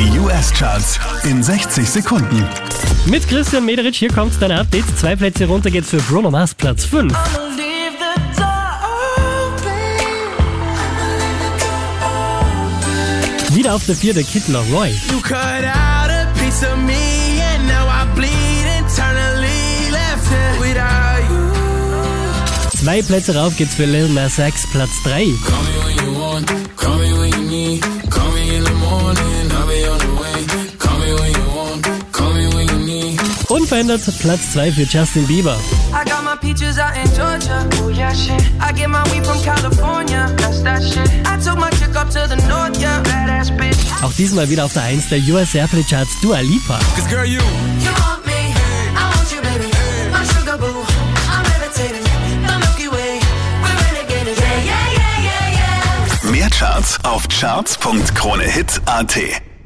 Die US-Charts in 60 Sekunden. Mit Christian Mederich, hier kommt dein Update. Zwei Plätze runter geht's für Bruno Mars, Platz 5. Wieder auf der 4 der Kid Laroi. You cut out a piece of me and now I bleed internally left here without you. Zwei Plätze rauf geht's für Lil Nas X, Platz 3. Unverändert Platz 2 für Justin Bieber. Oh yeah, that north, yeah. Auch diesmal wieder auf der 1 der US Airplay Charts Dua Lipa. Girl, you. You me, you, yeah. Mehr Charts auf charts.kronehit.at.